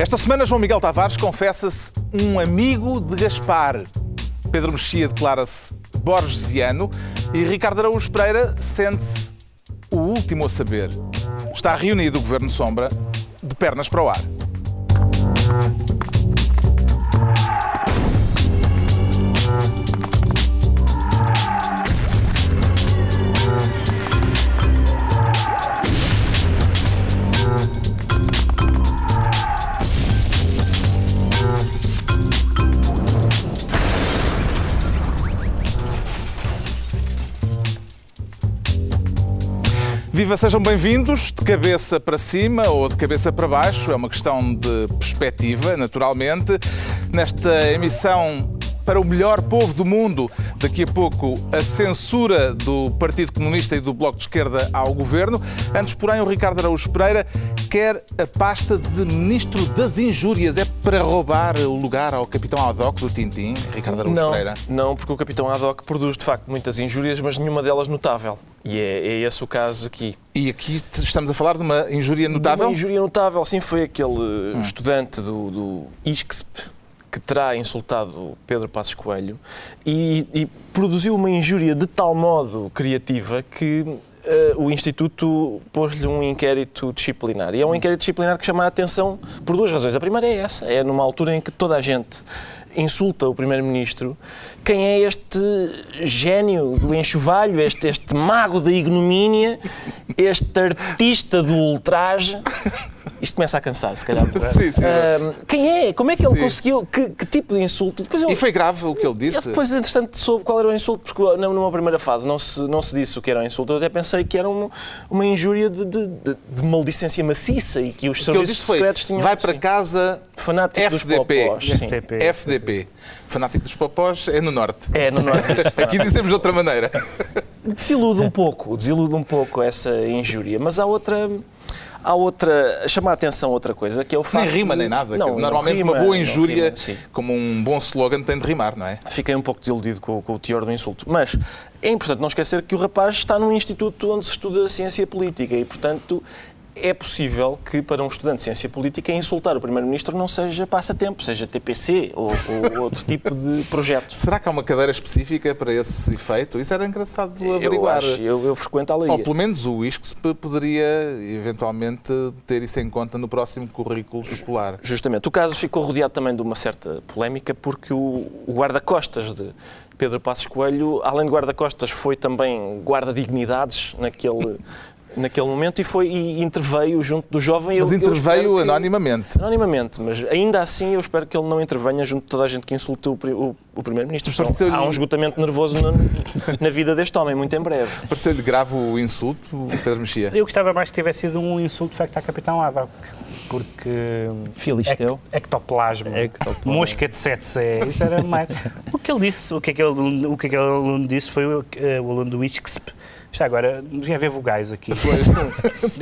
Esta semana, João Miguel Tavares confessa-se um amigo de Gaspar. Pedro Mexia declara-se borgesiano e Ricardo Araújo Pereira sente-se o último a saber. Está reunido o Governo Sombra de pernas para o ar. Viva, sejam bem-vindos, de cabeça para cima ou de cabeça para baixo, é uma questão de perspectiva, naturalmente. Nesta emissão para o melhor povo do mundo. Daqui a pouco, a censura do Partido Comunista e do Bloco de Esquerda ao governo. Antes, porém, o Ricardo Araújo Pereira quer a pasta de Ministro das Injúrias. É para roubar o lugar ao Capitão Haddock do Tintim, Ricardo Araújo não, Pereira? Não, porque o Capitão Haddock produz, de facto, muitas injúrias, mas nenhuma delas notável. E é, é esse o caso aqui. E aqui estamos a falar de uma injúria notável? De uma injúria notável, sim, foi aquele hum. estudante do, do ISCSP que terá insultado Pedro Passos Coelho e, e produziu uma injúria de tal modo criativa que uh, o Instituto pôs-lhe um inquérito disciplinar. E é um inquérito disciplinar que chama a atenção por duas razões. A primeira é essa, é numa altura em que toda a gente insulta o Primeiro-Ministro, quem é este gênio do enxovalho, este, este mago da ignomínia, este artista do ultraje. Isto começa a cansar, se calhar. Sim, sim. Uh, quem é? Como é que ele sim. conseguiu? Que, que, tipo de insulto? Depois ele, e foi grave o que ele disse? depois, entretanto, soube qual era o insulto, porque numa primeira fase não se, não se disse o que era o insulto. Eu até pensei que era uma, uma injúria de, de, de, de maldicência maciça e que os serviços que secretos tinham... Vai para casa Fanático FDP. Dos popós, FDP. FDP. Fanático dos popós é no norte. É no norte. Aqui dizemos de outra maneira. Desilude um pouco, desilude um pouco essa injúria. Mas há outra Há outra, chama a atenção outra coisa, que é o facto. Nem rima nem nada. Não, Normalmente rima, uma boa injúria, rima, como um bom slogan, tem de rimar, não é? Fiquei um pouco desiludido com, com, o teor do insulto. Mas é importante não esquecer que o rapaz está num instituto onde se estuda ciência política e, portanto, é possível que para um estudante de ciência política insultar o Primeiro-Ministro não seja passatempo, seja TPC ou, ou outro tipo de projeto. Será que há uma cadeira específica para esse efeito? Isso era engraçado de averiguar. Eu, acho, eu, eu frequento a lei. Ou pelo menos o ISCSP poderia eventualmente ter isso em conta no próximo currículo escolar. Justamente. O caso ficou rodeado também de uma certa polémica porque o, o guarda-costas de Pedro Passos Coelho, além de guarda-costas, foi também guarda-dignidades naquele naquele momento e foi e interveio junto do jovem. Mas eu, interveio eu anonimamente. Que, anonimamente, mas ainda assim eu espero que ele não intervenha junto de toda a gente que insultou o, o, o Primeiro-Ministro. Há um esgotamento nervoso na, na, vida deste homem, muito em breve. Pareceu-lhe grave o insulto, Pedro Mexia? Eu gostava mais que tivesse sido um insulto de facto à Capitão Ava, porque... Filisteu. Ectoplasma, Ectoplasma. mosca de sete sé, isso era mais... O que ele disse, o que aquele, o que aquele aluno disse foi o, eh, o aluno do ISCSP, já agora, devia haver vogais aqui. Pois, não,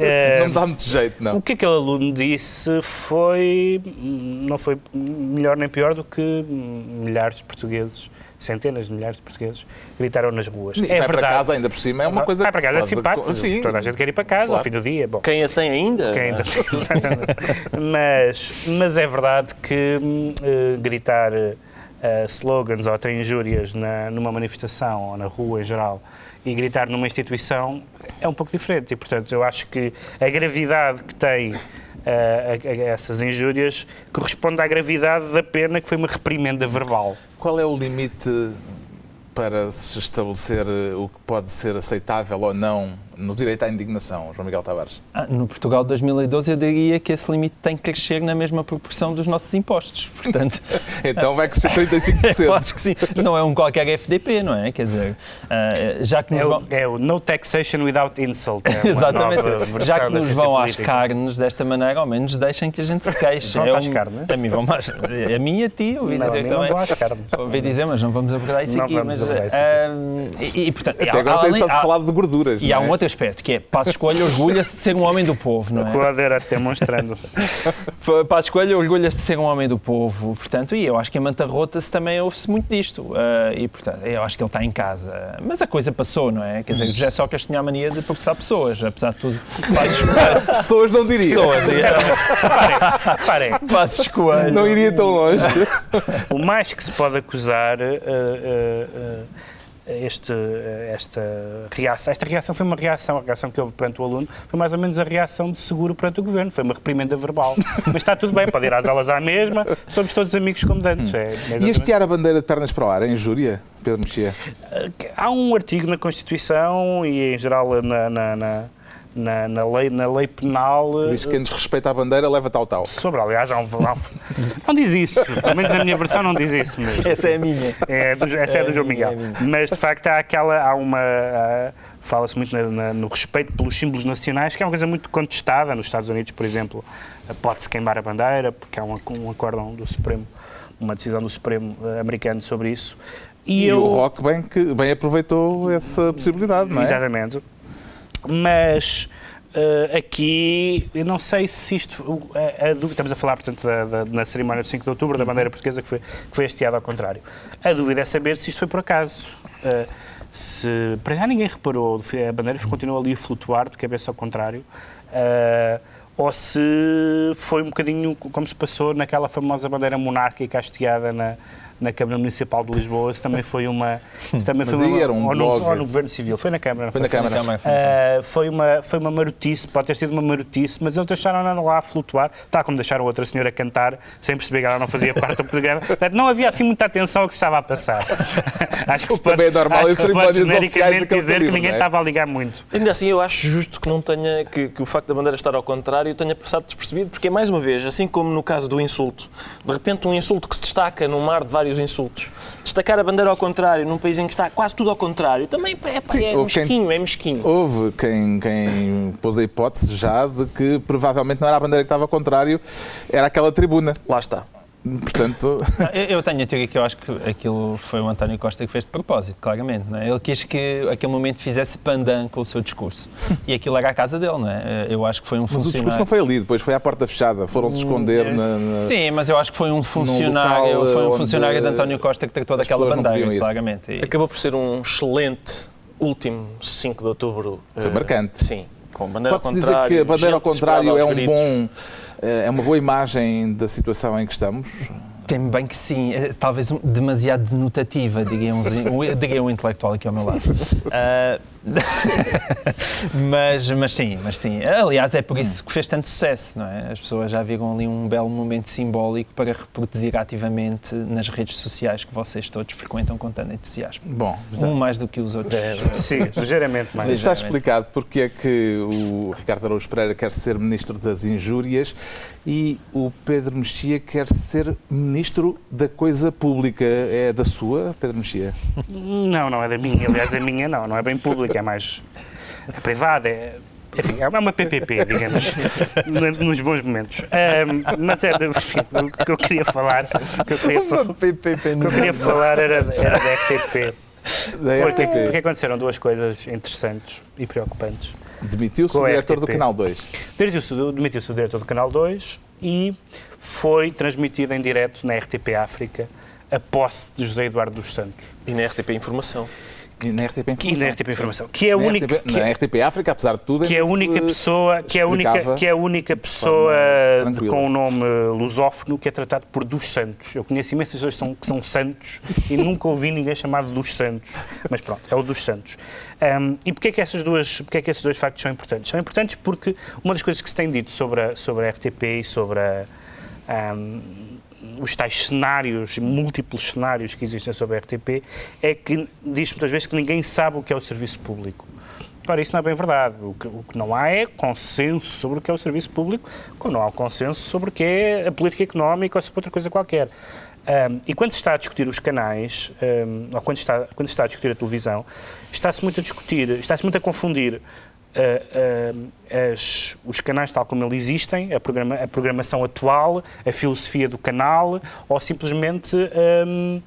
é, não me dá muito jeito, não. O que aquele aluno disse foi. não foi melhor nem pior do que milhares de portugueses centenas de milhares de portugueses gritaram nas ruas. E é vai verdade. para casa ainda por cima, é uma coisa Vai para casa é simpático, Sim. toda a gente quer ir para casa claro. ao fim do dia. Bom, Quem a tem ainda? Quem ainda tem, mas, mas é verdade que uh, gritar uh, slogans ou até injúrias na, numa manifestação ou na rua em geral e gritar numa instituição é um pouco diferente. E, portanto, eu acho que a gravidade que tem uh, a, a essas injúrias corresponde à gravidade da pena que foi uma reprimenda verbal. Qual é o limite para se estabelecer o que pode ser aceitável ou não no direito à indignação, João Miguel Tavares? Ah, no Portugal de 2012 eu diria que esse limite tem que crescer na mesma proporção dos nossos impostos, portanto... então vai crescer 35%. eu acho que sim. Não é um qualquer FDP, não é? Quer dizer, uh, já que nos é, vão... o, é o No Taxation Without Insult. É Exatamente. Já que nos vão às carnes desta maneira, ao menos deixem que a gente se queixe. Vão é às um... carnes? A mim vão mais... A mim e a ti, ouvi não, dizer também. Não vão às carnes. Ouvi dizer, mas não vamos abordar isso não aqui. Vamos mas, abordar isso aqui. Uh, e, e, portanto, Até agora tem estado falado de gorduras. E há um outro aspecto, que é Passos Coelho orgulha-se de ser um homem do povo, não é? O Ader até mostrando. Passos Coelho orgulha-se de ser um homem do povo, portanto, e eu acho que a Manta Rota-se também ouve-se muito disto, uh, e portanto, eu acho que ele está em casa. Mas a coisa passou, não é? Quer dizer, o José Sócrates tinha a mania de processar pessoas, apesar de tudo. Passos Coelho... Pessoas não diriam. Pessoas, Parem, parem. Passos Coelho... Não iria tão longe. O mais que se pode acusar uh, uh, uh, este, esta reação, esta reação foi uma reação, a reação que houve perante o aluno foi mais ou menos a reação de seguro perante o governo, foi uma reprimenda verbal. Mas está tudo bem, pode ir às aulas à mesma, somos todos amigos como antes. É, E hastear a bandeira de pernas para o ar é injúria, Pedro Mexia? Há um artigo na Constituição e em geral na, na, na na, na, lei, na lei penal. Diz que quem desrespeita a bandeira leva tal tal. Sobre, aliás, há um, há um, não diz isso, pelo menos a minha versão não diz isso. Mas, essa é a minha. É, do, essa é, é do João Miguel. É mas de facto há aquela, há uma. Fala-se muito na, na, no respeito pelos símbolos nacionais, que é uma coisa muito contestada. Nos Estados Unidos, por exemplo, pode-se queimar a bandeira, porque há um, um acórdão do Supremo, uma decisão do Supremo americano sobre isso. E, e eu... o Rock bem, que, bem aproveitou essa possibilidade, não é? Exatamente. Mas uh, aqui, eu não sei se isto. A, a dúvida, estamos a falar, portanto, da, da, na cerimónia do 5 de outubro, da bandeira portuguesa que foi, que foi hasteada ao contrário. A dúvida é saber se isto foi por acaso. Uh, se, para já ninguém reparou, a bandeira continua ali a flutuar de cabeça ao contrário. Uh, ou se foi um bocadinho como se passou naquela famosa bandeira monárquica hasteada na, na Câmara Municipal de Lisboa, se também foi uma. Se também foi uma era um ou, no, ou no Governo Civil, foi na Câmara. Foi, foi na Câmara. Uh, foi, uma, foi uma marotice, pode ter sido uma marotice, mas eles deixaram-na lá a flutuar, tal como deixaram outra senhora cantar, sem perceber que ela não fazia parte do programa. Não havia assim muita atenção ao que se estava a passar. acho que se pode, é normal acho que se pode genericamente dizer que ninguém é? estava a ligar muito. Ainda assim, eu acho justo que não tenha, que, que o facto da bandeira estar ao contrário tenha passado despercebido, porque, mais uma vez, assim como no caso do insulto, de repente um insulto que se destaca num mar de vários insultos, destacar a bandeira ao contrário, num país em que está quase tudo ao contrário, também é, Sim, é mesquinho, quem, é mesquinho. Houve quem, quem pôs a hipótese já de que provavelmente não era a bandeira que estava ao contrário, era aquela tribuna. Lá está. Portanto... eu tenho a teoria que eu acho que aquilo foi o António Costa que fez de propósito, claramente. Não é? Ele quis que aquele momento fizesse pandan com o seu discurso. E aquilo era a casa dele, não é? Eu acho que foi um mas funcionário... Mas o discurso não foi ali, depois foi à porta fechada, foram-se esconder na, na... Sim, mas eu acho que foi um funcionário, foi um funcionário de António Costa que tratou daquela bandeira, claramente. E... Acabou por ser um excelente último 5 de outubro. Foi uh, marcante. Sim, com bandeira ao contrário. dizer que a bandeira ao contrário é um gritos. bom é uma boa imagem da situação em que estamos? Tem bem que sim, é, talvez demasiado denotativa, diria um, diria um intelectual aqui ao meu lado. Uh, mas, mas sim, mas sim. Aliás, é por isso que fez tanto sucesso, não é? As pessoas já viram ali um belo momento simbólico para reproduzir ativamente nas redes sociais que vocês todos frequentam com tanto entusiasmo. Bom, um mais do que os outros. É, sim, ligeiramente mais. Está explicado porque é que o Ricardo Araújo Pereira quer ser Ministro das Injúrias e o Pedro Mexia quer ser Ministro da Coisa Pública. É da sua, Pedro Mexia? Não, não é da minha. Aliás, a minha não, não é bem pública, é mais é privada. É, enfim, é uma PPP, digamos, nos bons momentos. Um, mas é, enfim, o que eu queria falar. O que eu queria, o que eu queria falar era, era da RTP. Da porque, RTP. porque aconteceram duas coisas interessantes e preocupantes. Demitiu-se o diretor do Canal 2. Demitiu-se demitiu o diretor do Canal 2 e foi transmitido em direto na RTP África a posse de José Eduardo dos Santos. E na RTP Informação. E na RTP Informação. E na RTP Informação. Que é a única. RTP, que, na RTP África, apesar de tudo. Que é a única pessoa, que é a única, que é a única pessoa com o nome lusófono que é tratado por dos Santos. Eu conheço imensas pessoas que são, que são Santos e nunca ouvi ninguém chamado dos Santos. Mas pronto, é o dos Santos. Um, e porquê é, que essas duas, porquê é que esses dois factos são importantes? São importantes porque uma das coisas que se tem dito sobre a, sobre a RTP e sobre a. Um, os tais cenários, múltiplos cenários que existem sobre a RTP, é que diz muitas vezes que ninguém sabe o que é o serviço público. Ora, isso não é bem verdade. O que, o que, não há é consenso sobre o que é o serviço público, como não há consenso sobre o que é a política económica ou sobre outra coisa qualquer. Um, e quando se está a discutir os canais, um, ou quando, está, quando se está a discutir a televisão, está-se muito a discutir, está-se muito a confundir uh, as, os canais tal como eles existem, a, programa, a, programação atual, a filosofia do canal, ou simplesmente, um,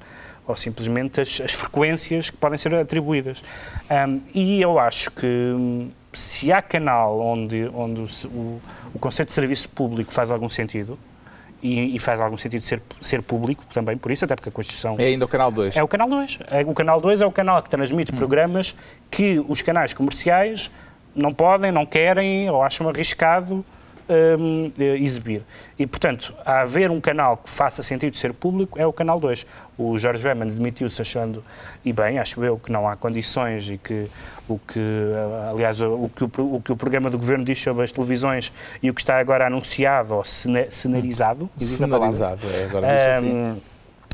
ou simplesmente as, as, frequências que podem ser atribuídas. Um, e eu acho que se há canal onde, onde o, o, o conceito de serviço público faz algum sentido, e, e, faz algum sentido ser, ser público também, por isso, até porque a Constituição... É ainda o Canal 2. É o Canal 2. É, o Canal 2 é o canal que transmite hum. programas que os canais comerciais não podem, não querem ou acham arriscado um, eh, exibir. E, portanto, a haver um canal que faça sentido ser público é o Canal 2. O Jorge Veman demitiu-se achando, e bem, acho eu, que não há condições e que o que, eh, aliás, o que o, o que o programa do Governo diz sobre as televisões e o que está agora anunciado ou cenarizado, cenarizado, é, agora diz assim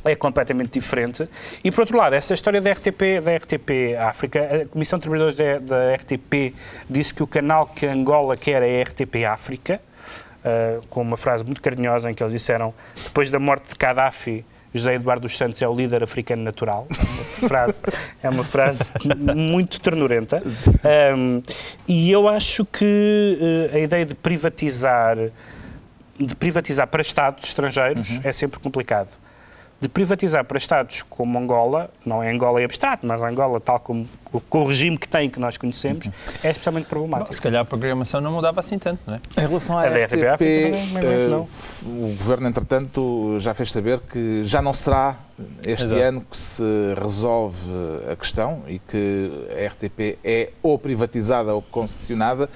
é completamente diferente. E, por outro lado, essa história da RTP, da RTP África, a Comissão de Trabalhadores da, da RTP disse que o canal que Angola quer é a RTP África, uh, com uma frase muito carinhosa em que eles disseram, depois da morte de Gaddafi, José Eduardo dos Santos é o líder africano natural. É uma frase, é uma frase muito ternurenta. Um, e eu acho que uh, a ideia de privatizar, de privatizar para Estados estrangeiros uhum. é sempre complicado de privatizar para Estados como Angola, não é Angola em abstrato, mas Angola tal como com o regime que tem, que nós conhecemos, uhum. é especialmente problemático. Bom, se calhar a programação não mudava assim tanto, não é? Em relação à a RTP, RTP uh, o Governo, entretanto, já fez saber que já não será este Exato. ano que se resolve a questão e que a RTP é ou privatizada ou concessionada.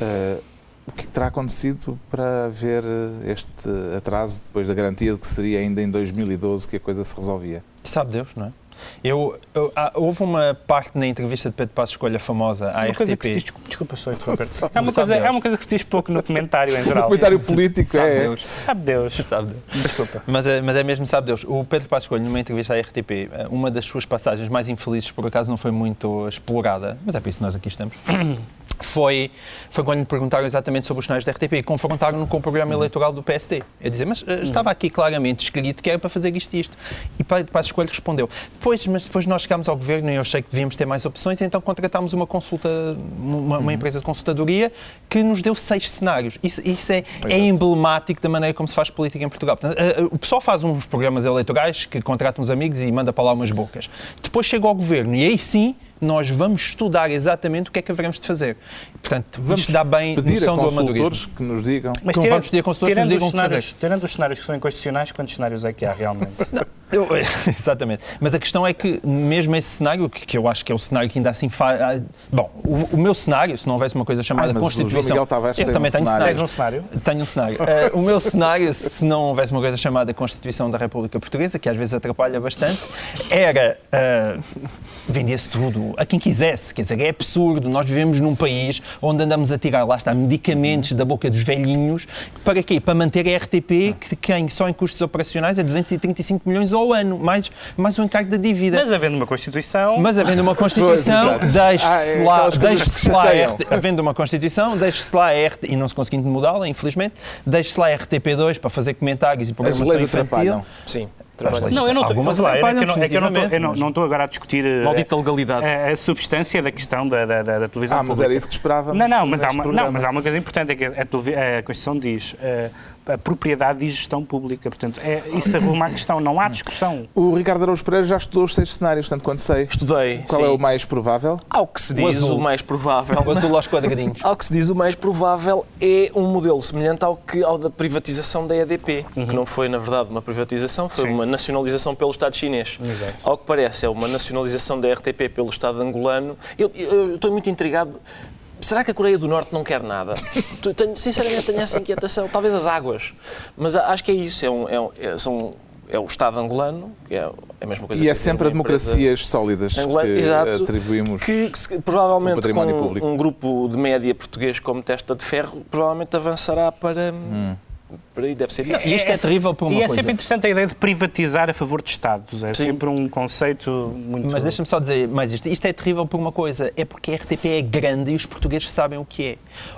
Uh, o que terá acontecido para haver eh, este atraso depois da garantia de que seria ainda em 2012 que a coisa se resolvia? Sabe Deus, não é? Eu, eu, há, houve uma parte na entrevista de Pedro Passos Escolha famosa à uma RTP. Coisa que se diz, desculpa só interromper. É uma, coisa, é uma coisa que se diz pouco no comentário em geral. No comentário político, sabe é. Deus. Sabe Deus. Sabe Deus. Desculpa. Mas é, mas é mesmo sabe Deus. O Pedro Passos Escolha, numa entrevista à RTP, eh, uma das suas passagens mais infelizes, por acaso, não foi muito explorada, mas é por isso que nós aqui estamos foi, foi quando lhe perguntaram exatamente sobre os sinais da RTP e confrontaram-no com o programa eleitoral do PSD. É dizer, mas uh, estava aqui claramente escrito que era para fazer isto e isto. E Passos Coelho respondeu, pois, mas depois nós chegámos ao governo e eu achei que devíamos ter mais opções, então contratámos uma consulta, uma, uma uhum. empresa de consultadoria que nos deu seis cenários. Isso, isso é, é, emblemático da maneira como se faz política em Portugal. Portanto, uh, uh, o pessoal faz uns programas eleitorais que contrata uns amigos e manda para lá umas bocas. Depois chega ao governo e aí sim nós vamos estudar exatamente o que é que haveremos de fazer. Portanto, vamos dar bem pedir noção a do amadorismo. que nos digam. Mas tirando, vamos pedir a consultores que nos digam o que fazer. Tirando os cenários que são inconstitucionais, quantos cenários é que há realmente? Não, eu, exatamente. Mas a questão é que, mesmo esse cenário, que, que eu acho que é o cenário que ainda assim faz. Ah, bom, o, o, meu cenário, se não houvesse uma coisa chamada Ai, Constituição. eu também um tenho cenário. Tens um cenário? Tenho um cenário. Uh, o meu cenário, se não houvesse uma coisa chamada Constituição da República Portuguesa, que às vezes atrapalha bastante, era. Uh, vendia-se tudo a quem quisesse. Quer dizer, é absurdo. Nós vivemos num país onde andamos a tirar, lá está, medicamentos da boca dos velhinhos. Para quê? Para manter a RTP, que quem só em custos operacionais é 235 milhões ao ano, mais, mais o encargo da dívida. Mas havendo uma Constituição... Mas havendo uma Constituição, deixe-se ah, é, lá, deixe lá a RT, havendo uma Constituição, deixe-se lá a RT, e não se conseguindo mudá-la, infelizmente, deixe-se lá a RTP2 para fazer comentários e programação infantil. Sim. Não, eu não estou. Mas lá, é que, não, é que eu não estou, agora a discutir eh, Maldita legalidade. A, a, substância da questão da, da, da, da televisão. Ah, mas pública. era isso que esperávamos. Não, não, mas há uma, não, mas há uma coisa importante, é que a, a, a Constituição diz uh, a propriedade e gestão pública. Portanto, é, isso arruma a questão, não há discussão. O Ricardo Araújo Pereira já estudou os seis cenários, tanto quanto sei. Estudei. Qual sim. é o mais provável? Ao que se diz, o, o mais provável. O azul aos quadradinhos. Ao que se diz, o mais provável é um modelo semelhante ao, que, ao da privatização da EDP, uhum. que não foi, na verdade, uma privatização, foi sim. uma nacionalização pelo Estado chinês. Exato. Ao que parece, é uma nacionalização da RTP pelo Estado angolano. Eu, eu, eu estou muito intrigado Será que a Coreia do Norte não quer nada? tenho, sinceramente, tenho essa inquietação. Talvez as águas. Mas acho que é isso. É, um, é, um, é, são, é o Estado angolano, que é a mesma coisa E é sempre a democracias sólidas angolana, que exato, atribuímos que, que provavelmente com um grupo de média português como testa de ferro, provavelmente avançará para... Hum aí deve ser isso. E isto é, é terrível por uma e coisa. E é sempre interessante a ideia de privatizar a favor de Estados. É Sim. sempre um conceito muito... Mas deixa-me só dizer mais isto. Isto é terrível por uma coisa. É porque a RTP é grande e os portugueses sabem o que é.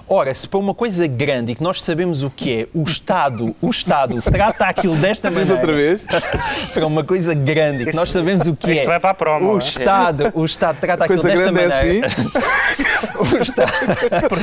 Ora, se para uma coisa grande e que nós sabemos o que é, o Estado, o Estado trata aquilo desta maneira... outra vez? para uma coisa grande e que nós sabemos o que isto é... Isto vai para a promo. O é? Estado, o Estado trata aquilo desta maneira... É assim? o Estado...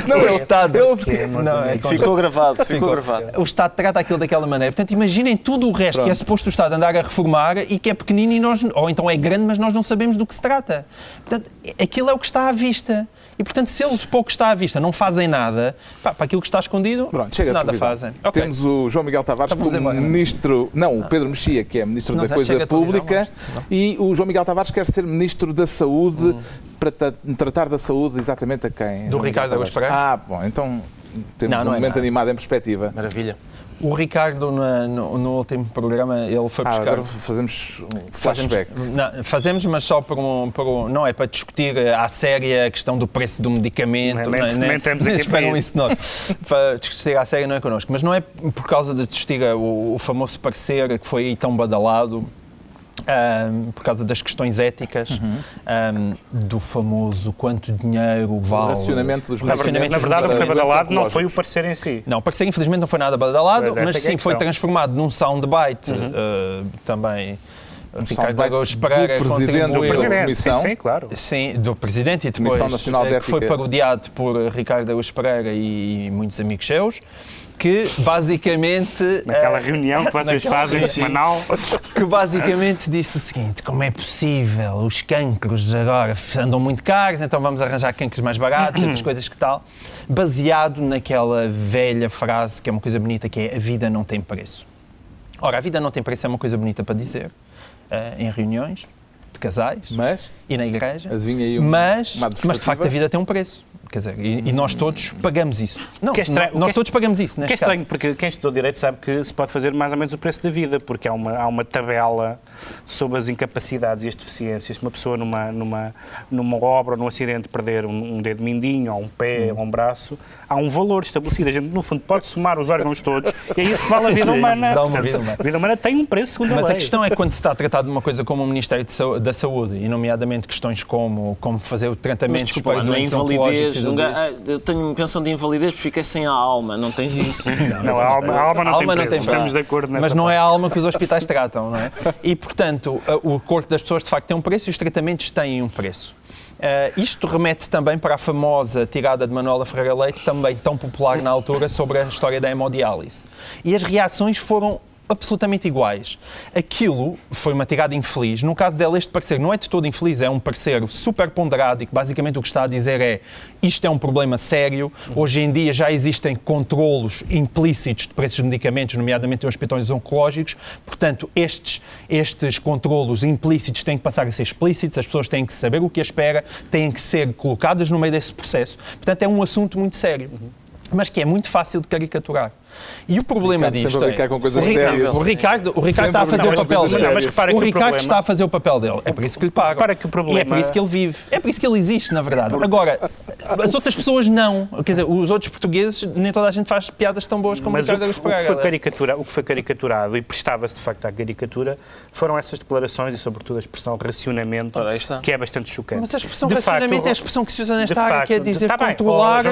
Não, o Estado... Eu. Não, é ficou gravado, ficou, ficou gravado. O Estado trata aquilo daquela maneira. Portanto, imaginem tudo o resto Pronto. que é suposto o Estado andar a reformar e que é pequenino e nós, ou então é grande, mas nós não sabemos do que se trata. Portanto, aquilo é o que está à vista. E, portanto, se eles, pouco que está à vista, não fazem nada, pá, para aquilo que está escondido, Pronto, nada fazem. Ok. Temos o João Miguel Tavares Então como embora. ministro, não, o Pedro Mexia, que é ministro Não, da Coisa Pública, e o João Miguel Tavares quer ser ministro da Saúde para ta- tratar da saúde exatamente a quem? Do Ricardo? Araújo Pereira? Ah, bom, então temos Não, um não é momento nada. animado em perspectiva. Maravilha. O Ricardo, na- no, no último programa, ele foi Ah, buscar. agora fazemos um Fazemos, flashback. não, fazemos, mas só por um, por um- Não é para discutir à séria a questão do preço do medicamento. Não é- estamos nem aqui para esperam isso. nós. para discutir à séria não é connosco. Mas não é por causa de discutir o, o famoso parecer que foi aí tão badalado. Ahm, por causa das questões éticas, Uhum. ahm, do famoso quanto dinheiro O vale. racionamento dos medicamentos na verdade o que foi badalado não foi o parecer em si. Não, o parecer infelizmente não foi nada badalado, Pois, mas é é a sim foi transformado num soundbite Uhum. eh, também. Ricardo Araújo Pereira do presidente do Presidente, Comissão. sim, sim, claro. Sim, do Presidente e depois Nacional de eh, que foi parodiado por Ricardo Araújo Pereira e muitos amigos seus, que basicamente... Naquela eh, reunião que vocês naquela- fazem semanal. que basicamente disse o seguinte: como é possível os cancros agora andam muito caros, então vamos arranjar cancros mais baratos, outras coisas que tal, baseado naquela velha frase que é uma coisa bonita que é a vida não tem preço. Ora, a vida não tem preço é uma coisa bonita para dizer eh, em reuniões de casais Mas, e na igreja, um- mas, uma mas de facto a vida tem um preço. Quer dizer, e, e nós todos pagamos isso. Não, Que é estranho- nós é- todos pagamos isso, O que é estranho, caso. porque quem estudou Direito sabe que se pode fazer mais ou menos o preço da vida, porque há uma, há uma tabela sobre as incapacidades e as deficiências. Se uma pessoa numa, numa, numa obra ou num acidente perder um, um dedo mindinho, ou um pé, Hum. ou um braço, há um valor estabelecido. A gente, no fundo, pode somar os órgãos todos e é isso que vale a vida humana. Dá uma vida humana. A vida humana tem um preço segundo a Mas lei. a questão é que quando se está a tratar de uma coisa como o Ministério da Saúde, e nomeadamente questões como, como fazer o Mas tratamento desculpa, para lá, não ah, eu tenho pensão de invalidez porque fiquei sem a alma. Não tens isso. Não, a alma, a alma não A alma tem não preço. tem Estamos de acordo nessa Mas não parte. é a alma que os hospitais tratam, não é? E, portanto, o corpo das pessoas de facto tem um preço e os tratamentos têm um preço. Eh, isto remete também para a famosa tirada de Manuela Ferreira Leite, também tão popular na altura, sobre a história da hemodiálise. E as reações foram absolutamente iguais. Aquilo foi uma tirada infeliz. No caso dela, este parecer não é de todo infeliz, é um parecer super ponderado e que basicamente o que está a dizer é isto é um problema sério. Hoje em dia já existem controlos implícitos de preços de medicamentos, nomeadamente em hospitais oncológicos. Portanto, estes, estes controlos implícitos têm que passar a ser explícitos, as pessoas têm que saber o que as espera, têm que ser colocadas no meio desse processo. Portanto, é um assunto muito sério. Mas que é muito fácil de caricaturar. E o problema Ricardo, disto é... brincar com coisas o Ricardo, sérias. o Ricardo, o Ricardo está a fazer o papel dele. Mas repara que o o Ricardo problema- está a fazer o papel dele. É por isso que lhe. Repara que o problema- E é por isso que ele vive. É por isso que ele existe, na verdade. Agora, as outras pessoas não. Quer dizer, os outros portugueses, nem toda a gente faz piadas tão boas como Mas o o que, Ricardo o que foi Pereira. caricatura, o que foi caricaturado e prestava-se de facto à caricatura foram essas declarações e, sobretudo, a expressão racionamento, que é bastante chocante. Mas a expressão De racionamento facto, é a expressão que se usa nesta área, facto, que é dizer tá bem. controlar,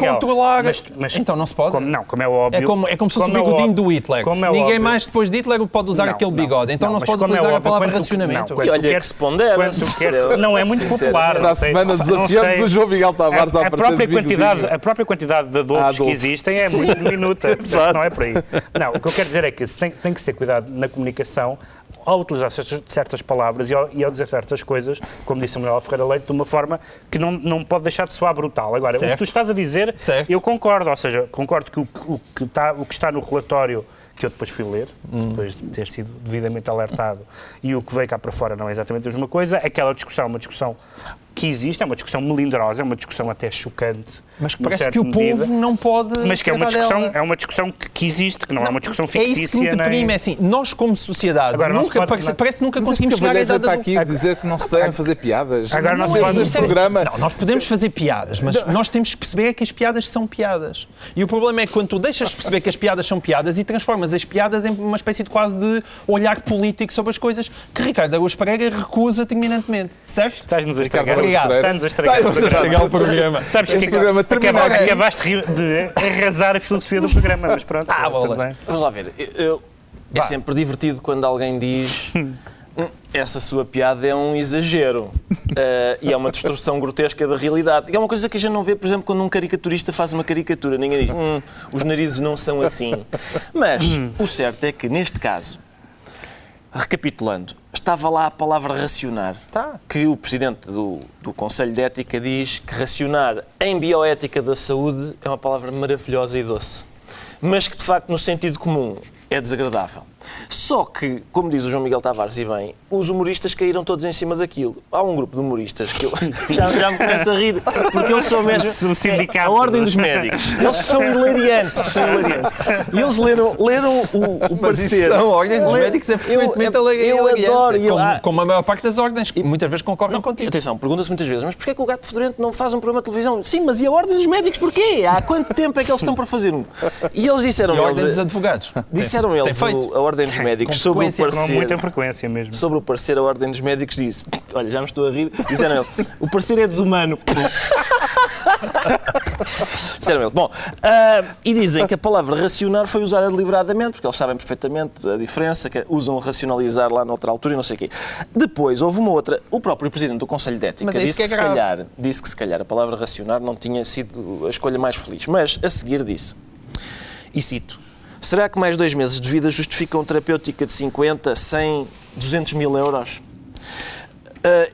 controlar. mas- mas então não se pode. Como, não, como é óbvio. É como, é como se fosse o como é bigodinho óbvio- do Hitler. como é Ninguém óbvio- mais depois de Hitler pode usar Não, aquele não, bigode. Então não, se pode é utilizar a óbvio, palavra quando tu- racionamento. não, E olha tu que queres- se pondera. quando tu queres- Não é muito Sincero. popular. Para a não sei. semana Não desafiamos o João Miguel Tavares a a, a própria quantidade, a própria quantidade de adolfos Adolfo. que existem é muito diminuta. Não é por aí. Não, o que eu quero dizer é que tem, tem que se ter cuidado na comunicação ao utilizar certas, palavras e ao, e ao dizer certas coisas, como disse o Manuel Ferreira Leite, de uma forma que não, não pode deixar de soar brutal. Agora, o Certo. que tu estás a dizer, Certo. eu concordo. Ou seja, concordo que o, que- o que está, o que está no relatório que eu depois fui ler, Hum. depois de ter sido devidamente alertado, e o que veio cá para fora não é exatamente a mesma coisa. Aquela discussão é uma discussão que existe, é uma discussão melindrosa, é uma discussão até chocante. Mas que parece que o medida. povo não pode. Mas que é uma discussão, dela. é uma discussão que, que existe, que não, é uma discussão É fictícia. isso que me deprime, nem- é assim, nós como sociedade Agora, não nunca, pode- parece, não- parece que nunca Mas conseguimos chegar à idade para aqui dizer que não se devem fazer piadas. Agora não se é pode- é- programa. Não, nós podemos fazer piadas, mas nós temos que perceber é que as piadas são piadas. E o problema é que quando tu deixas de perceber que as piadas são piadas e transformas as piadas em uma espécie de quase de olhar político sobre as coisas que Ricardo Araújo Pereira recusa terminantemente. Certo? Estás-nos a estragar. Pereira. Estás-nos a estragar. A o programa. Sabes que programa termina acabaste, aqui. acabaste de arrasar a filosofia do programa, mas pronto, Ah, tudo bolas. bem. Vamos lá ver. Eu- eu- é sempre divertido quando alguém diz "Hum, essa sua piada é um exagero Eh, e é uma distorção grotesca da realidade. E é uma coisa que a gente não vê, por exemplo, quando um caricaturista faz uma caricatura. Ninguém diz, "Hum, os narizes não são assim. Mas o certo é que, neste caso, recapitulando, estava lá a palavra racionar. Tá. Que o presidente do, do Conselho de Ética diz que racionar em bioética da saúde é uma palavra maravilhosa e doce. Mas que, de facto, no sentido comum, é desagradável. Só que, como diz o João Miguel Tavares e bem, os humoristas caíram todos em cima daquilo. Há um grupo de humoristas que eu já, já me começo a rir, porque eles são mesmo. Sindicato. É a Ordem dos Médicos. Eles são hilariantes. São hilariantes. E eles leram, leram o, o parecer. isso, a ordem dos médicos é eu- frequentemente eu, hilariante, adoro. e eu- como, ah, como a maior parte das ordens, que muitas vezes concorrem contigo. Atenção, pergunta-se muitas vezes, mas porquê que o Gato Fedorento não faz um programa de televisão? Sim, mas e a Ordem dos Médicos porquê? Há quanto tempo é que eles estão para fazer um? E eles disseram, E a ordem eles, dos advogados. disseram Tem- eles, tem feito. o- a Ordem dos Médicos, sobre o frequência, Com muita parecer... frequência mesmo. Sobre o parecer, a Ordem dos Médicos disse: Olha, já me estou a rir. Disseram eles: O parecer é desumano. Disseram eles: Bom, ah, e dizem que a palavra racionar foi usada deliberadamente, porque eles sabem perfeitamente a diferença, que usam racionalizar lá noutra altura e não sei o quê. Depois houve uma outra. O próprio presidente do Conselho de Ética Mas é disse que, que é se grave. calhar, disse que se calhar a palavra racionar não tinha sido a escolha mais feliz. Mas a seguir disse: E cito. Será que mais dois meses de vida justificam terapêutica de 50, 100, 200 mil euros? Ah,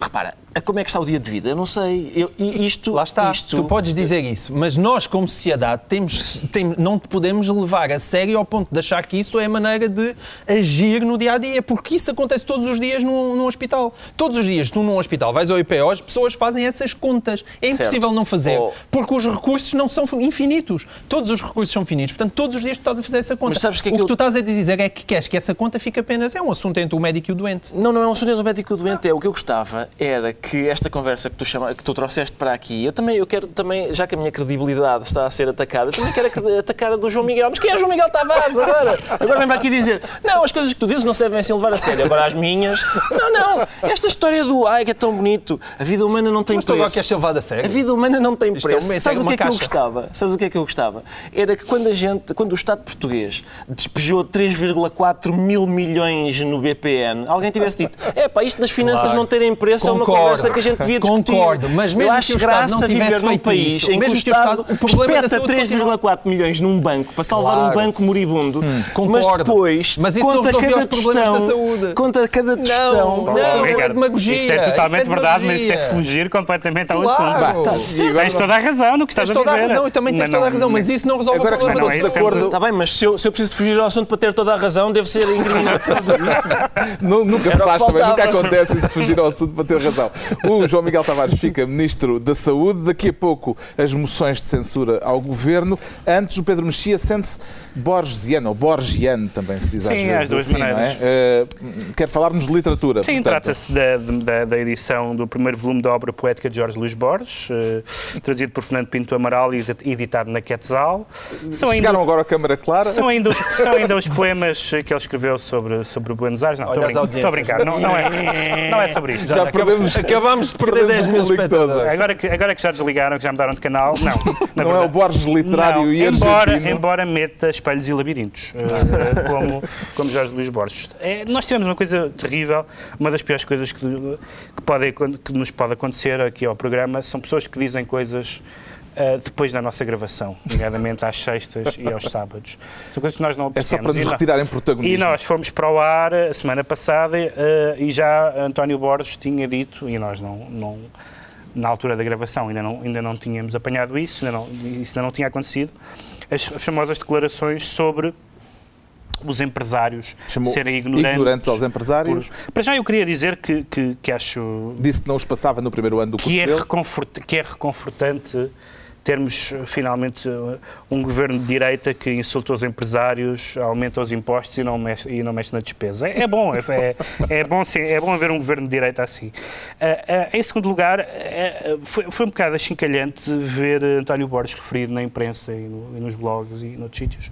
repara, como é que está o dia de vida? Eu não sei. Eu, e isto, Lá está, Isto, tu podes dizer isso, mas nós, como sociedade, temos, tem- não te podemos levar a sério ao ponto de achar que isso é a maneira de agir no dia a dia, porque isso acontece todos os dias num, num hospital. Todos os dias, tu num hospital vais ao IPO, as pessoas fazem essas contas. É impossível Certo. não fazer, Oh. porque os recursos não são infinitos. Todos os recursos são finitos, portanto, todos os dias tu estás a fazer essa conta. Mas sabes o que é o que eu- tu estás a dizer é que queres que essa conta fique apenas. É um assunto entre o médico e o doente. Não, não é um assunto do médico doente. É o que eu gostava era que esta conversa que tu, chama, que tu trouxeste para aqui, eu também, eu quero também, já que a minha credibilidade está a ser atacada, eu também quero atacar a do João Miguel. Mas quem é o João Miguel Tavares agora? Agora vem para aqui dizer, não, as coisas que tu dizes não se devem assim levar a sério. Agora as minhas, não, não. Esta história do ai que é tão bonito, a vida humana não tem Mas tu agora preço. queres ser levado a A sério? vida humana não tem Isto é preço. uma- Sabes é o que é que eu gostava? Sabes o que é que eu gostava? Era que quando a gente, quando o Estado português despejou 3,4 mil milhões no BPN, alguém tivesse dito: é pá, isto das finanças Claro. não terem preço é uma Concordo. Conversa que a gente devia discutir. Concordo, mas mesmo eu que acho o Estado graça não tivesse viver num feito país isso, em que mesmo o que o Estado o problema da espeta saúde continua- 3,4 milhões num banco para salvar Claro. Hum, um banco moribundo, mas concordo. depois Mas isso não conta resolveu cada os problemas da tostão, saúde. conta cada tostão. não, Oh, é Ricardo, demagogia, Isso é totalmente isso é verdade, mas isso é fugir completamente ao Claro. assunto. Tá, e agora Tens toda a razão no que estás Tens a toda dizer. a razão e também tens Mas toda a não- razão, mas isso não resolve o que problema não, da é acordo, Está bem, mas se eu, preciso fugir ao assunto para ter toda a razão, deve ser incriminado por causa disso. Nu- Nunca que faz também, nunca acontece isso fugir ao assunto para ter razão. O João Miguel Tavares fica Ministro da Saúde, daqui a pouco as moções de censura ao Governo. Antes, o Pedro Mexia sente-se borgiano, ou borgiano também se diz às Sim, vezes às duas assim, não maneiras. é? Eh, quer falar-nos de literatura. Sim, trata-se da, da, da edição do primeiro volume da obra poética de Jorge Luís Borges, eh, traduzido por Fernando Pinto Amaral e editado na Quetzal. São ainda, Chegaram agora à Câmara Clara. são, ainda os, são ainda os poemas que ele escreveu sobre, sobre Buenos Aires. Não, estou a brincar, não, não, é, não é sobre isto. Já perdemos, Acabamos de perder perdemos 10 o mil espectadores. Agora que, agora que já desligaram, que já mudaram de canal, não. Na Não é o verdade- Borges literário não, e embora, argentino. embora meta espelhos e labirintos, eh, como, como Jorge Luís Borges. É, nós tivemos uma coisa terrível, uma das piores coisas que, que, pode, que nos pode acontecer aqui ao programa são pessoas que dizem coisas eh, depois da nossa gravação, nomeadamente às sextas e aos sábados. São coisas que nós não É só para apreciamos. nos retirarem protagonismo. e nós fomos para o ar a semana passada eh, e já António Borges tinha dito, e nós não, não- na altura da gravação ainda não, ainda não tínhamos apanhado isso, ainda não, isso ainda não tinha acontecido, as, as famosas declarações sobre os empresários Chamou serem ignorantes. ignorantes aos empresários. puros. Para já eu queria dizer que, que, que acho Disse que não os passava no primeiro ano do curso que é, dele. reconfort, que é reconfortante termos eh, finalmente eh, um governo de direita que insulta os empresários, aumenta os impostos e não mexe, e não mexe na despesa. É, é bom, é, é, é bom sim, é bom haver um governo de direita assim. Ah, ah, em segundo lugar, eh, foi, foi um bocado achincalhante ver António Borges referido na imprensa e, no- e nos blogs e noutros sítios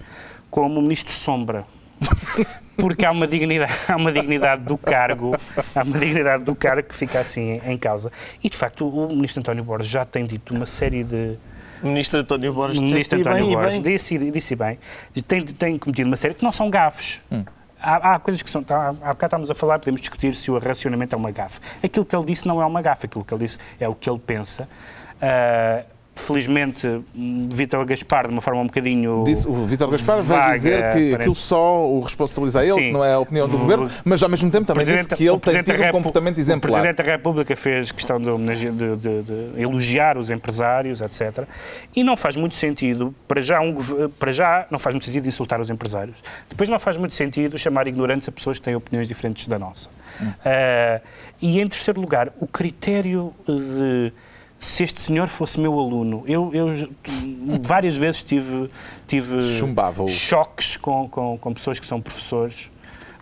como ministro sombra. Porque há uma dignidade, há uma dignidade do cargo, há uma dignidade do cargo que fica assim em causa. E de facto, o ministro António Borges já tem dito uma série de O ministro António Borges o ministro António bem, Borges bem. disse, disse bem, tem, tem cometido uma série que não são gafes. Há, há coisas que são. Tá, há bocado estávamos a falar, podemos discutir se o racionamento é uma gafe. Aquilo que ele disse não é uma gafe, aquilo que ele disse é o que ele pensa. Ah, felizmente, hum, Vítor Gaspar, de uma forma um bocadinho. Disse, o Vítor Gaspar vai dizer que aparente. aquilo só o responsabiliza ele, Sim. não é a opinião do O- governo, mas ao mesmo tempo também disse que ele o tem tido um comportamento O exemplar. Presidente da República fez questão de, de- de- de elogiar os empresários, etc. E não faz muito sentido, para já, um para já, não faz muito sentido insultar os empresários. Depois não faz muito sentido chamar ignorantes a pessoas que têm opiniões diferentes da nossa. Ah, e em terceiro lugar, o critério de se este senhor fosse meu aluno, eu, eu várias vezes tive, tive choques com, com, com pessoas que são professores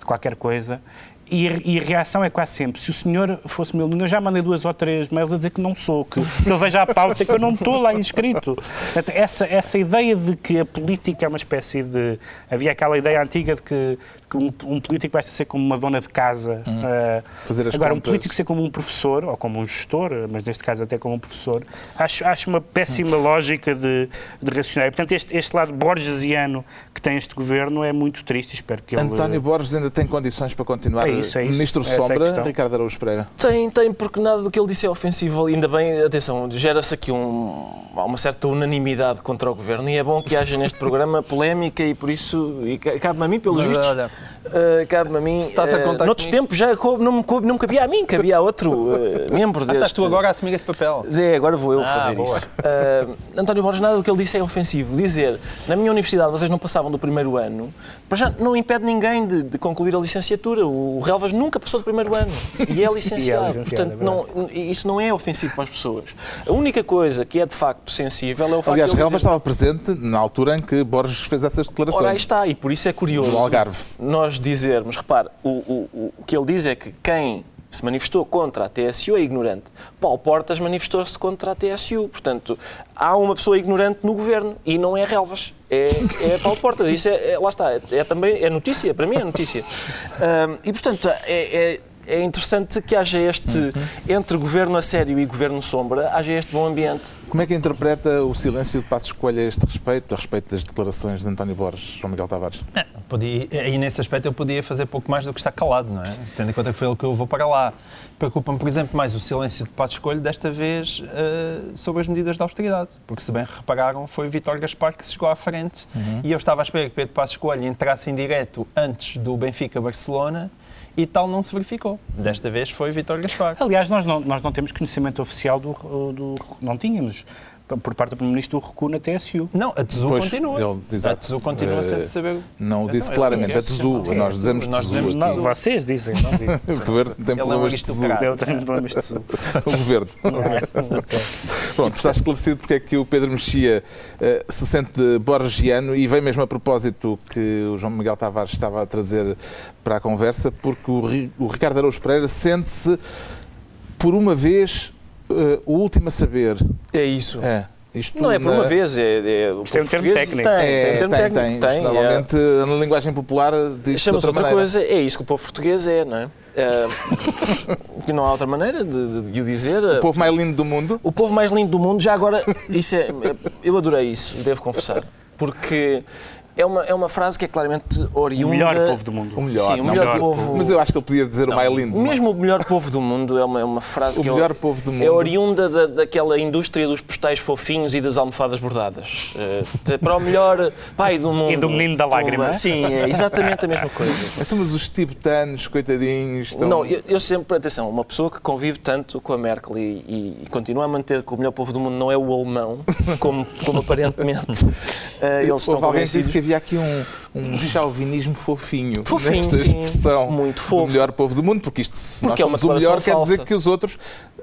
de qualquer coisa. E a, e a reação é quase sempre: se o senhor fosse meu aluno, eu já mandei duas ou três mails a dizer que não sou, que ele veja a pauta, que eu não estou lá inscrito. Essa, essa ideia de que a política é uma espécie de. Havia aquela ideia antiga de que, que um, um político vai ser como uma dona de casa. Fazer as agora, um político ser como um professor, ou como um gestor, mas neste caso até como um professor, acho, acho uma péssima lógica de, de raciocinar. Portanto, este, este lado borgesiano que tem este governo é muito triste. Espero que ele. António Borges ainda tem condições para continuar É isso, é isso. Ministro Essa é Sombra, questão. Ricardo Araújo Pereira. Tem, tem, porque nada do que ele disse é ofensivo. Ainda bem, atenção, gera-se aqui um- uma certa unanimidade contra o governo e é bom que haja neste programa polémica e por isso, e ca- cabe-me a mim, pelos vistos, olha, Uh, cabe-me a mim. Se estás a uh, contar noutros comigo. tempos já coube- não, me coube, não me cabia a mim, cabia a outro uh, membro ah, deste. estás tu agora a assumir esse papel. É, agora vou eu Ah, fazer boa. isso. Uh, António Borges, nada do que ele disse é ofensivo. Dizer, na minha universidade vocês não passavam do primeiro ano, para já não impede ninguém de, de concluir a licenciatura. O Relvas nunca passou do primeiro ano e é licenciado. licenciado, Portanto, é não, isso não é ofensivo para as pessoas. A única coisa que é de facto sensível é o facto Aliás, de ele Relva dizer, estava presente na altura em que Borges fez essas Ora, aí declarações. está, e por isso é curioso No Algarve. nós dizermos, repare, o, o, o- o que ele diz é que quem se manifestou contra a TSU é ignorante. Paulo Portas manifestou-se contra a TSU. Portanto, há uma pessoa ignorante no governo e não é Relvas. É, é Paulo Portas. Isso é, é- lá está, é, é também é notícia, para mim é notícia. E, portanto, é, é- é interessante que haja este, entre governo a sério e governo sombra, haja este bom ambiente. Como é que interpreta o silêncio de Passos Coelho a este respeito, a respeito das declarações de António Borges, João Miguel Tavares? Podia, aí nesse aspecto eu podia fazer pouco mais do que estar calado, não é? Tendo em conta que foi ele que eu vou para lá. Preocupa-me, por exemplo, mais o silêncio de Pato Escolho, desta vez eh, sobre as medidas de austeridade. Porque, se bem repararam, foi Vítor Gaspar que se chegou à frente. E eu estava à espera que Pedro Passos Coelho entrasse em direto antes do Benfica-Barcelona e tal não se verificou. Desta vez foi Vítor Gaspar. Aliás, nós não, nós não temos conhecimento oficial do, do. Não tínhamos, por parte do Primeiro-Ministro, do recuo na TSU. Não, a TSU Pois, continua. ele- a. TSU continua sem Eh, saber. Não o disse Então, claramente, a TSU, Sim, nós dizemos nós dizemos aqui. Não, vocês dizem, não digo. O governo tem é problemas de TSU. aristocrata. Eu tenho problemas de TSU. O governo. Pronto, está esclarecido porque é que o Pedro Mexia eh, se sente borgiano e vem mesmo a propósito que o João Miguel Tavares estava a trazer para a conversa, porque o, o Ricardo Araújo Pereira sente-se, por uma vez, eh, o último a saber. É isso. É, isto Não é por na- uma vez, é, é o tem um povo termo técnico. Tem, É, tem, termo tem, técnico, tem. tem, é. Normalmente, na linguagem popular, diz Chama-se outra outra maneira. coisa, é isso que o povo português é, não é? É, que não há outra maneira de, de- de o dizer. O povo mais lindo do mundo. O povo mais lindo do mundo, já agora, isso é, eu adorei isso, devo confessar, porque é uma, é uma frase que é claramente O oriunda... melhor povo do mundo. O melhor. Sim, o não, melhor mas- povo- Mas eu acho que ele podia dizer o mais lindo. Mesmo o melhor povo do mundo é uma, é uma frase O que melhor é, povo do é mundo. oriunda da, daquela indústria dos postais fofinhos e das almofadas bordadas. Eh, para o melhor pai do mundo. E do menino da lágrima. Sim, é exatamente a mesma coisa. Então, mas os tibetanos, coitadinhos, estão... Não, eu, eu sempre, atenção, uma pessoa que convive tanto com a Merkel e, e- e continua a manter que o melhor povo do mundo não é o alemão, como, como aparentemente eh, eles estão Houve alguém convencidos. que havia aqui um, um chauvinismo fofinho, Fofinho, nesta sim. expressão Muito do fofo. melhor povo do mundo, porque isto, se Porque é nós somos o melhor, declaração quer dizer falsa. que os outros...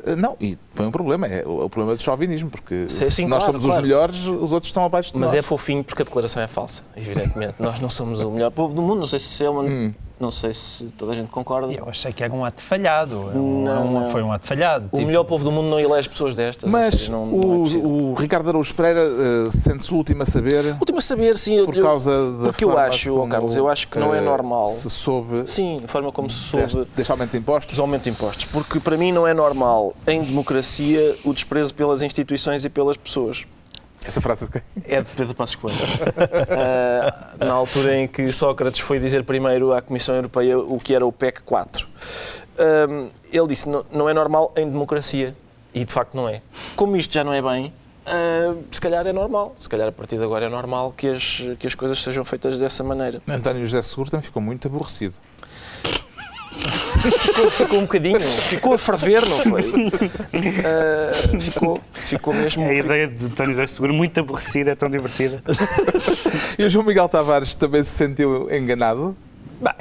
eh, Não, e põe um problema, é o, o problema do chauvinismo, porque Sim, se sim, nós claro, somos claro. os melhores, os outros estão abaixo de Mas nós. é fofinho porque a declaração é falsa, evidentemente. Nós não somos o melhor povo do mundo, não sei se é uma. Hum. Não sei se toda a gente concorda. Eu achei que era um ato falhado. Não, um- não. Foi um ato falhado. O Tive- melhor povo do mundo não elege pessoas destas. Mas seja, não, não é o, o Ricardo Araújo Pereira eh, sente-se o último a saber Último a saber, sim. por eu- causa da porque eu acho, Carlos, eu acho que não é eh, normal. Se soube Sim, a forma como se soube deste aumento de impostos. dos aumento de impostos. Porque para mim não é normal, em democracia, o desprezo pelas instituições e pelas pessoas. Essa frase de quem? É de Pedro Passos Coelho. Ah, na altura em que Sócrates foi dizer primeiro à Comissão Europeia o que era o PEC 4. Ah, ele disse, não, não é normal em democracia. E de facto não é. Como isto já não é bem, Uh, se calhar é normal, se calhar a partir de agora é normal que as, que as coisas sejam feitas dessa maneira. António José Seguro também ficou muito aborrecido. Ficou, ficou, um bocadinho, ficou a ferver, não foi? Uh, ficou, ficou mesmo. A ideia de António José Seguro, muito aborrecida, é tão divertida. e o João Miguel Tavares também se sentiu enganado? Bem,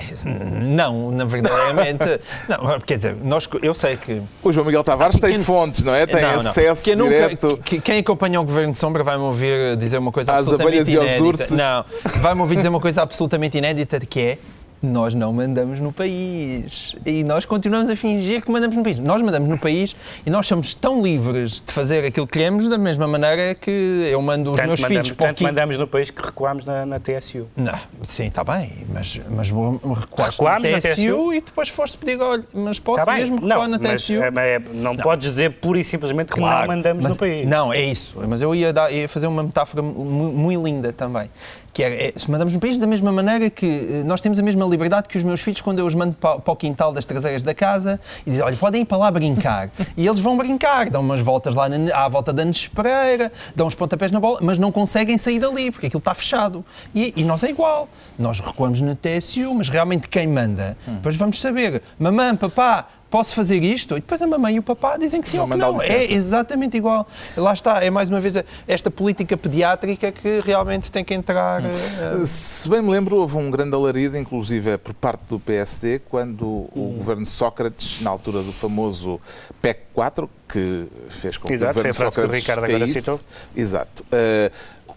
não, na verdade, não, quer dizer, nós, eu sei que... O João Miguel Tavares tem fontes, não é? Tem não, acesso não. direto... Nunca, quem acompanha o Governo de Sombra vai-me ouvir dizer uma coisa Às absolutamente inédita. Não, vai-me ouvir dizer uma coisa absolutamente inédita, que é nós não mandamos no país. E nós continuamos a fingir que mandamos no país. Nós mandamos no país e nós somos tão livres de fazer aquilo que queremos da mesma maneira que eu mando os tanto meus mandamos, filhos para Tanto mandamos no país que recuamos na, na TSU. Não, sim, está bem, mas, mas recuaste recuamos na, TSU na TSU e depois foste pedir, olha, mas posso tá mesmo recuar não, na TSU? Mas, é, é, não, não, podes dizer pura e simplesmente que claro, não mandamos mas, no país. Não, é isso. Mas eu ia, dar, ia fazer uma metáfora muito linda também que é, é, se mandamos no país da mesma maneira que eh, nós temos a mesma liberdade que os meus filhos quando eu os mando para, para o quintal das traseiras da casa e dizem, olha, podem ir para lá brincar. e eles vão brincar, dão umas voltas lá na, à volta da Nespereira, dão uns pontapés na bola, mas não conseguem sair dali, porque aquilo está fechado. E, e nós é igual. Nós recuamos na TSU, mas realmente quem manda? Hum. Depois vamos saber, mamãe, papá, posso fazer isto? E depois a mamãe e o papá dizem que sim ou que não. É exatamente igual. Lá está, é mais uma vez esta política pediátrica que realmente tem que entrar. Hum. Uh... Se bem me lembro, houve um grande alarido, inclusive por parte do PSD, quando hum. o governo Sócrates, na altura do famoso PEC 4, que fez com que Exato, o governo foi a Sócrates que o Ricardo agora citou. Exato. Uh,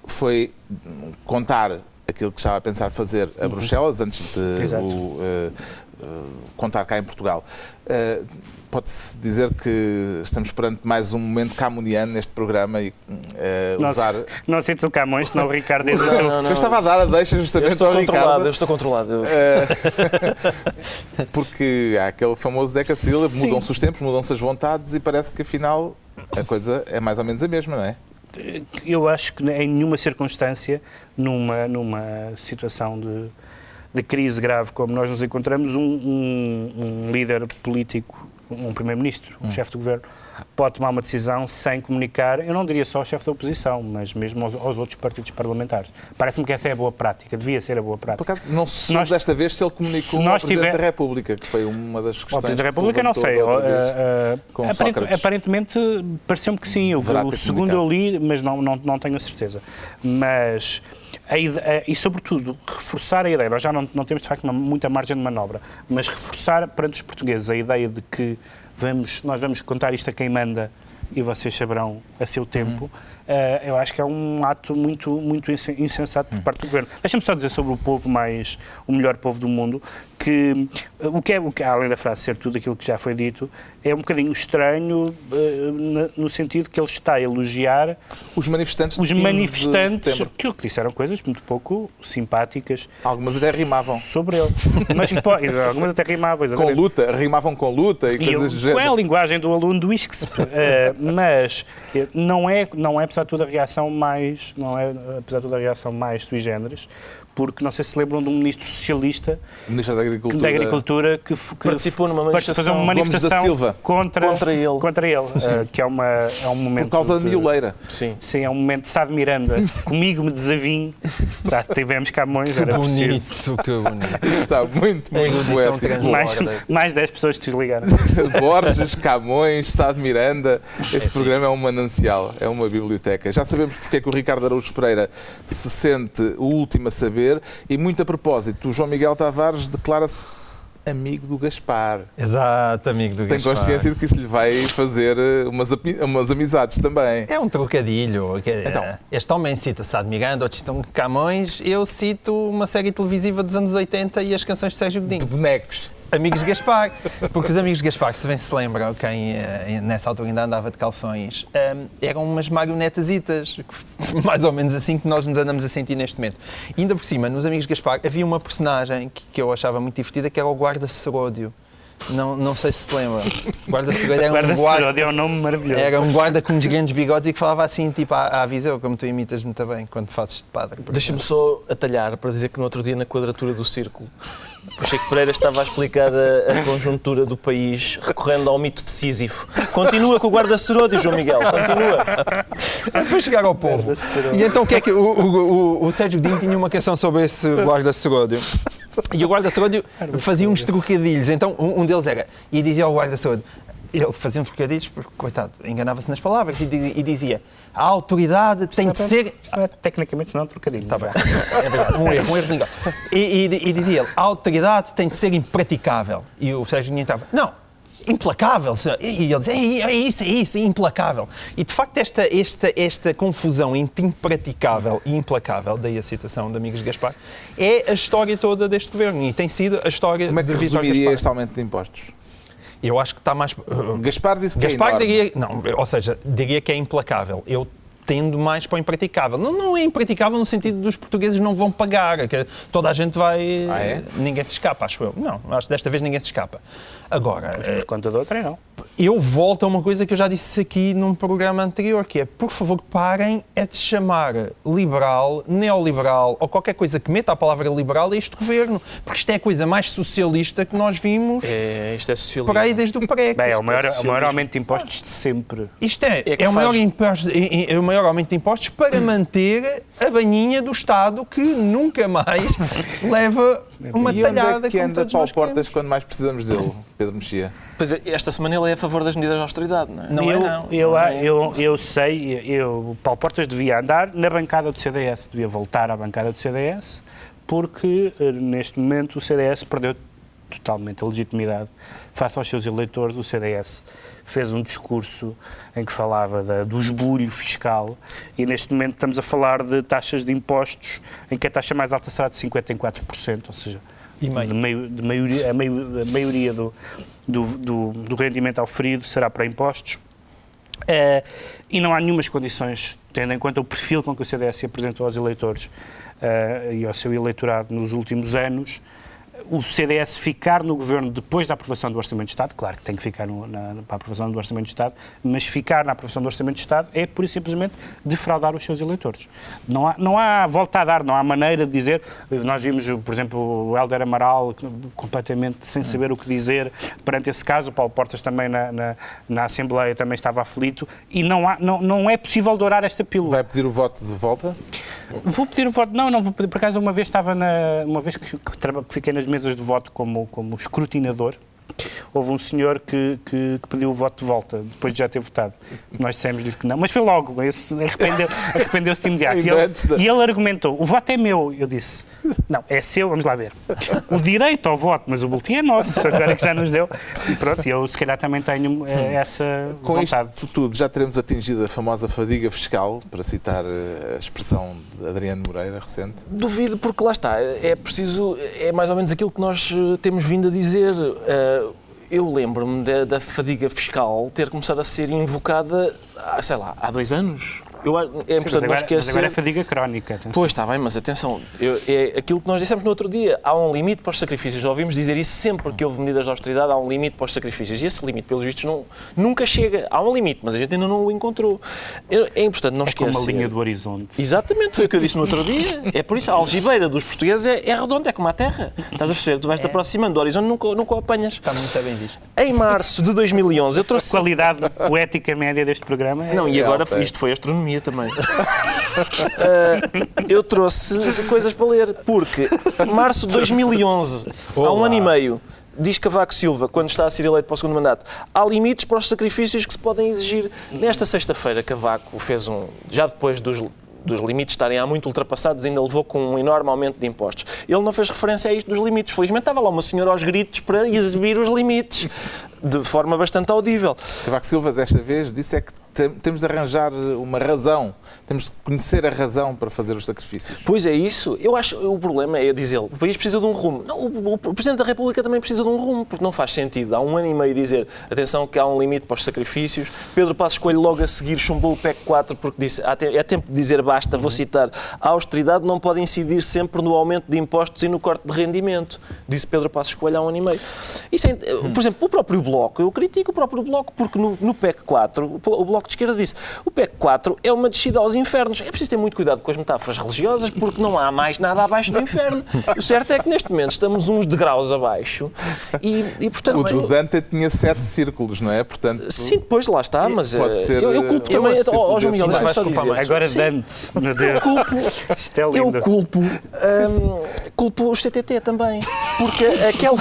foi contar aquilo que estava a pensar fazer a uhum. Bruxelas antes de o, uh, contar cá em Portugal. Uh, Pode-se dizer que estamos perante mais um momento camuniano neste programa e uh, usar... Não, sinto o Camões, senão o Ricardo... não, não, não. Eu estava a dar a deixa justamente estou ao Ricardo. Eu estou controlado. porque há aquele famoso Deca Silva, mudam-se os tempos, mudam-se as vontades e parece que afinal a coisa é mais ou menos a mesma, não é? Eu acho que em nenhuma circunstância, numa, numa situação de de crise grave como nós nos encontramos, um, um, um líder político, um primeiro-ministro, um hum. chefe de governo, pode tomar uma decisão sem comunicar, eu não diria só ao chefe da oposição, mas mesmo aos, aos outros partidos parlamentares. Parece-me que essa é a boa prática, devia ser a boa prática. Por acaso, não se nós, desta vez se ele comunicou se ao Presidente tiver... da República, que foi uma das questões. Ao Presidente da República, não sei. Uh, uh, aparent, aparentemente, pareceu-me que sim. Eu, o segundo eu li, mas não, não, não tenho a certeza. Mas ideia, e, sobretudo, reforçar a ideia, nós já não, não temos, de facto, uma, muita margem de manobra, mas reforçar perante os portugueses a ideia de que vamos, nós vamos contar isto a quem manda e vocês saberão a seu tempo, uhum. Uh, eu acho que é um ato muito, muito insensato por parte do governo. Deixa-me só dizer sobre o povo mais, o melhor povo do mundo, que o que é, o que, além da frase ser tudo aquilo que já foi dito, é um bocadinho estranho uh, no sentido que ele está a elogiar os manifestantes, os manifestantes que, que disseram coisas muito pouco simpáticas. Algumas até rimavam. Sobre ele. Mas algumas até rimavam. Com luta, rimavam com luta e, e coisas do género. É a linguagem do aluno do ISCSP. uh, mas não é, não é, apesar de tudo, a reação mais, não é, apesar de tudo, a reação mais sui generis, porque não sei se lembram de um ministro socialista ministro da Agricultura, da Agricultura que, que participou numa manifestação, uma manifestação contra, contra ele, contra ele uh, que é, uma, é um momento... Por causa da mioleira. Sim. Sim, é um momento de Sá de Miranda. Comigo me desavinho. Tá, tivemos Camões, era bonito, preciso. Que bonito, Está muito, muito poético. Mais, mais 10 pessoas desligaram. Borges, Camões, Sá de Miranda. Este é programa é um manancial, é uma biblioteca. Já sabemos porque é que o Ricardo Araújo Pereira se sente o último a saber e muito a propósito, o João Miguel Tavares declara-se amigo do Gaspar. Exato, amigo do Tem Gaspar. Tem consciência de que isso lhe vai fazer eh, umas, umas amizades também. É um trocadilho. Então. Este homem cita Sá de Miranda, outros citam Camões, eu cito uma série televisiva dos anos 80 e as canções de Sérgio Godinho. De bonecos. Amigos de Gaspar, porque os amigos de Gaspar, se bem se lembram, quem eh, nessa altura ainda andava de calções, ehm, eram umas marionetasitas, mais ou menos assim que nós nos andamos a sentir neste momento. E ainda por cima, nos amigos de Gaspar, havia uma personagem que, que eu achava muito divertida, que era o guarda Seródio. Não, não sei se se lembra. Guarda Seródio era Guarda um guarda, é um nome maravilhoso. era um guarda com uns grandes bigodes e que falava assim, tipo à, à Viseu, como tu imitas muito bem quando fazes de padre. Deixa-me só atalhar para dizer que no outro dia, na quadratura do círculo, o Chico Pereira estava a explicar a, a conjuntura do país recorrendo ao mito de Sísifo. Continua com o guarda Seródio, João Miguel, continua. Para chegar ao povo. E então o que é que. O, o, o, o Sérgio Godinho tinha uma canção sobre esse guarda Seródio. E o guarda Seródio fazia uns trocadilhos. Então um, um deles era. E dizia ao guarda Seródio. Ele fazia uns trocadilhos, porque, coitado, enganava-se nas palavras e, di- dizia: a autoridade tem de ser. Isto não é, tecnicamente, não é um trocadilho. Está bem. É verdade, um erro, um erro legal. E, e- e dizia ele, a autoridade tem de ser impraticável. E o Sérgio Godinho estava, não, implacável. senhor." E ele dizia, é, é isso, é isso, é implacável. E de facto esta, esta, esta confusão entre impraticável e implacável, daí a citação de Amigos de Gaspar, é a história toda deste governo e tem sido a história Como é que de Vítor resumiria Gaspar. este aumento de impostos? Eu acho que está mais... Gaspar disse que Gaspar é diria, não, ou seja, diria que é implacável. Eu tendo mais para o impraticável. Não, não é impraticável no sentido dos portugueses não vão pagar, que toda a gente vai... Ah, é? Ninguém se escapa, acho eu. Não, acho que desta vez ninguém se escapa. Agora, eh, Por conta da outra, não. eu volto a uma coisa que eu já disse aqui num programa anterior, que é, por favor, parem é de chamar liberal, neoliberal ou qualquer coisa que meta a palavra liberal a este governo, porque isto é a coisa mais socialista que nós vimos É, isto é socialismo. por aí desde o pré. Bem, é o maior, é o maior aumento de impostos de sempre. Isto é, É é, o maior imposto- é- é o maior aumento de impostos para manter a baninha do Estado que nunca mais leva uma E onde é que anda Paulo Portas queremos. quando mais precisamos dele, Pedro Mexia? Pois é, esta semana ele é a favor das medidas de austeridade, não é? Não é, eu, não. Eu, Não é. eu, eu sei, eu, o Paulo Portas devia andar na bancada do CDS, devia voltar à bancada do CDS, porque eh, neste momento o CDS perdeu totalmente a legitimidade face aos seus eleitores. O CDS fez um discurso em que falava da- do esbulho fiscal e neste momento estamos a falar de taxas de impostos em que a taxa mais alta será de 54%, ou seja, de meio- de maioria, a, meio- a maioria do, do, do, do rendimento auferido será para impostos. Eh, e não há nenhumas condições, tendo em conta o perfil com que o CDS se apresentou aos eleitores eh, e ao seu eleitorado nos últimos anos, o CDS ficar no governo depois da aprovação do Orçamento de Estado, claro que tem que ficar no, na, para a aprovação do Orçamento de Estado, mas ficar na aprovação do Orçamento de Estado é pura e simplesmente defraudar os seus eleitores. Não há, não há volta a dar, não há maneira de dizer. Nós vimos, por exemplo, o Helder Amaral completamente sem saber o que dizer perante esse caso, o Paulo Portas também na, na, na Assembleia também estava aflito e não, há, não, não é possível dourar esta pílula. Vai pedir o voto de volta? Vou pedir o voto. Não, não vou pedir. Por acaso, uma vez estava na. Uma vez que, que fiquei nas mesas de voto como, como escrutinador, houve um senhor que, que, que pediu o voto de volta, depois de já ter votado. Nós dissemos-lhe que não, mas foi logo. Esse arrependeu- Arrependeu-se de imediato. E ele, e ele argumentou: o voto é meu. Eu disse: não, é seu, vamos lá ver. O direito ao voto, mas o boletim é nosso, agora que já nos deu. E pronto, eu se calhar também tenho eh, essa Com vontade. isto tudo, já teremos atingido a famosa fadiga fiscal, para citar eh, a expressão de Adriano Moreira, recente. Duvido, porque lá está, é preciso, é mais ou menos aquilo que nós eh, temos vindo a dizer. Eh, Eu lembro-me da, da fadiga fiscal ter começado a ser invocada, sei lá, há dois anos. Eu, a- é importante não agora, mas esquecer. agora é fadiga crónica. Pois está bem, mas atenção, eu- é aquilo que nós dissemos no outro dia, há um limite para os sacrifícios. Já ouvimos dizer isso sempre que houve medidas de austeridade, há um limite para os sacrifícios. E esse limite, pelos vistos, não, nunca chega. Há um limite, mas a gente ainda não o encontrou. É importante não É esquecer. a linha do horizonte. Exatamente, foi o que eu disse no outro dia. É por isso, a algibeira dos portugueses é, é redonda, é como a terra. Estás a perceber? Tu vais-te É. aproximando do horizonte nunca, nunca o apanhas. Está muito bem visto. Em março de 2011, eu trouxe... qualidade poética média deste programa é Não, e É agora isto foi astronomia também. Ah, eu trouxe coisas para ler, porque março de 2011, há um ano e meio, diz Cavaco Silva, quando está a ser eleito para o segundo mandato, há limites para os sacrifícios que se podem exigir. Nesta sexta-feira, Cavaco fez um, já depois dos dos limites estarem há muito ultrapassados, ainda levou com um enorme aumento de impostos. Ele não fez referência a isto dos limites. Felizmente estava lá uma senhora aos gritos para exibir os limites, de forma bastante audível. Cavaco Silva, desta vez, disse é que tem- temos de arranjar uma razão, temos de conhecer a razão para fazer os sacrifícios. Pois é isso. Eu acho o problema é dizer o país precisa de um rumo. Não, o, o Presidente da República também precisa de um rumo, porque não faz sentido. Há um ano e meio dizer atenção que há um limite para os sacrifícios. Pedro Passos Coelho logo a seguir chumbou o PEC 4 porque disse "Há te- é tempo de dizer basta, vou citar. A austeridade não pode incidir sempre no aumento de impostos e no corte de rendimento, disse Pedro Passos Coelho há um ano e meio. Isso é, por exemplo, o próprio Bloco, eu critico o próprio Bloco porque no, no PEC 4, o Bloco de Esquerda disse o PEC 4 é uma descida aos infernos. É preciso ter muito cuidado com as metáforas religiosas porque não há mais nada abaixo do inferno. O certo é que neste momento estamos uns degraus abaixo e, e portanto... O, Dante tinha sete círculos, não é? Portanto, Sim, depois lá está, mas Pode eh, ser, eu, eu culpo eh, também. eu Ó ó, João Miguel, desses deixa-me só dizer. Agora Sim. Dante, meu Deus. Isto é Eu lindo. culpo, hum, culpo os CTT também, porque aquela,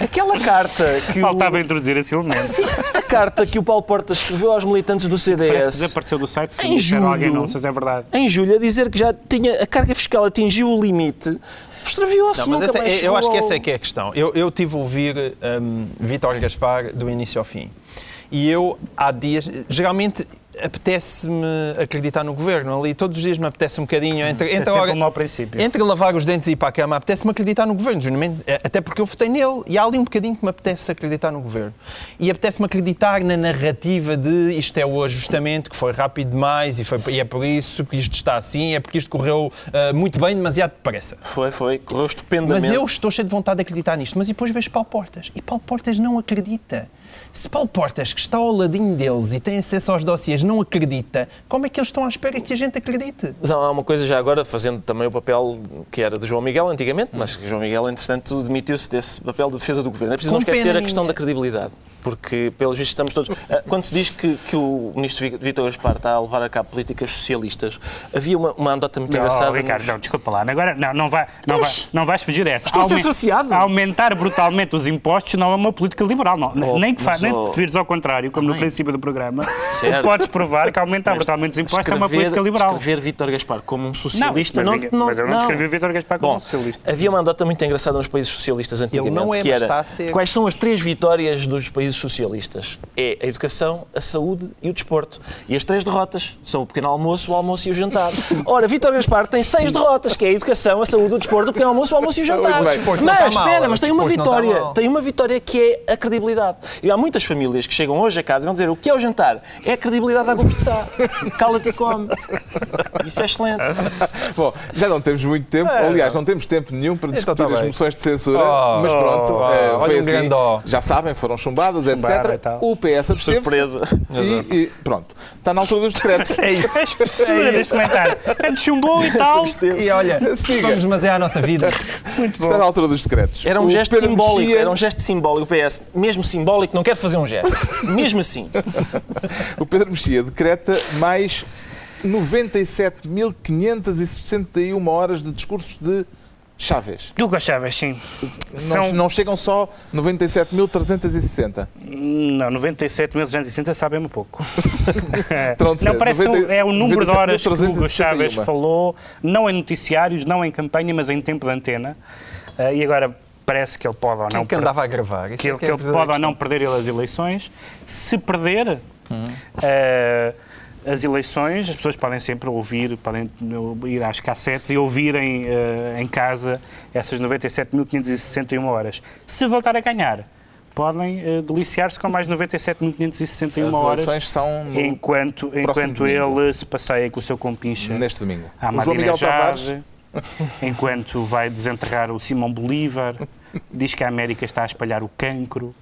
aquela carta que o, Introduzir esse elemento. a carta que o Paulo Portas escreveu aos militantes do Parece que CDS desapareceu do site. Se Em disseram alguém julho- não, se é verdade. em julho a dizer que já tinha a carga fiscal atingiu o limite, extraviou-se. Não, mas nunca essa- mais eu acho que essa é que é a questão. Eu, eu tive a ouvir um, Vítor Gaspar do início ao fim. E eu, há dias, geralmente apetece-me acreditar no governo ali. Todos os dias me apetece um bocadinho. Entre, Isso é entre, sempre hora- um mau princípio. entre lavar os dentes e ir para a cama, apetece-me acreditar no governo. Eh, Até porque eu votei nele e há ali um bocadinho que me apetece acreditar no governo. E apetece-me acreditar na narrativa de isto é o ajustamento, que foi rápido demais e, foi, e é por isso que isto está assim, é porque isto correu eh, muito bem, demasiado depressa. Foi, foi, correu estupendamente. Mas eu estou cheio de vontade de acreditar nisto. Mas depois vejo Paulo Portas. E Paulo Portas não acredita. Se Paulo Portas, que está ao ladinho deles e tem acesso aos dossiês, não acredita, como é que eles estão à espera que a gente acredite? Mas há uma coisa já agora, fazendo também o papel que era de João Miguel antigamente, mas que João Miguel, entretanto, demitiu-se desse papel de defesa do governo. É preciso Com não esquecer a questão minha. da credibilidade, porque, pelos vistos, estamos todos. Ah, Quando se diz que, que o ministro Vítor Gaspar está a levar a cabo políticas socialistas, havia uma, uma anedota muito Não, engraçada. Ricardo, nos- não, desculpa lá. Agora, não, não, vai, não, vai, não vais fugir dessa. Estou a ser saciado. Aumentar brutalmente os impostos não é uma política liberal. Não. Oh, nem que mas, nem oh. vires ao contrário, como no princípio do programa, Certo. podes provar que aumentar brutalmente os impostos é uma política liberal. Escrever Vítor Gaspar como um Não, socialista mas, não, ninguém- não, mas eu não, não. descrevi o Vítor Gaspar como Bom, um socialista. havia uma anedota muito engraçada nos países socialistas antigamente, não é, que mas era está a ser. quais são as três vitórias dos países socialistas? É a educação, a saúde e o desporto. E as três derrotas são o pequeno almoço, o almoço e o jantar. Ora, Vítor Gaspar tem seis derrotas, que é a educação, a saúde, o desporto, o pequeno almoço, o almoço e o jantar. O Mas, mal, espera, mas tem uma está vitória, tem uma vitória que é a credibilidade. E há muitas famílias que chegam hoje a casa e vão dizer o que é o jantar? É a credibilidade da de Sá. Cala-te e come. Isso é excelente. Bom, já não temos muito tempo. Aliás, não temos tempo nenhum para Então discutir tá as bem. moções de censura. Oh, mas pronto, oh, olha foi um assim. ó. Já sabem, foram chumbadas, Chumbada e etc. tal. O PS absteve-se. Surpresa. E, e pronto. Está na altura dos decretos. É isso. Segura deste comentário. Tanto chumbou e tal. E olha, Siga. vamos demasiar a nossa vida. Está na altura dos decretos. Era um O gesto simbólico, Mexia- era um gesto simbólico. O PS, mesmo simbólico, não quer fazer um gesto. Mesmo assim. O Pedro Mexia decreta mais 97.561 horas de discursos de Chávez. Hugo Chávez, sim. Não, São, não chegam só 97.360. Não, 97.260 sabem um pouco. Não, parece 90 é o número de horas que o Hugo 97.361. Chávez falou, não em noticiários, não em campanha, mas em tempo de antena. Ah, e agora parece que ele pode ou não é que andava a gravar? Isso que é ele, que é que a ele pode ou não perder as eleições. Se perder eh, as eleições, as pessoas podem sempre ouvir, podem ir às cassetes e ouvirem eh, em casa essas 97.561 horas. Se voltar a ganhar, podem eh, deliciar-se com mais 97.561 As horas. eleições são Enquanto, enquanto domingo. ele se passeia com o seu compincha neste domingo. O João Miguel Tavares enquanto vai desenterrar o Simão Bolívar, diz que a América está a espalhar o cancro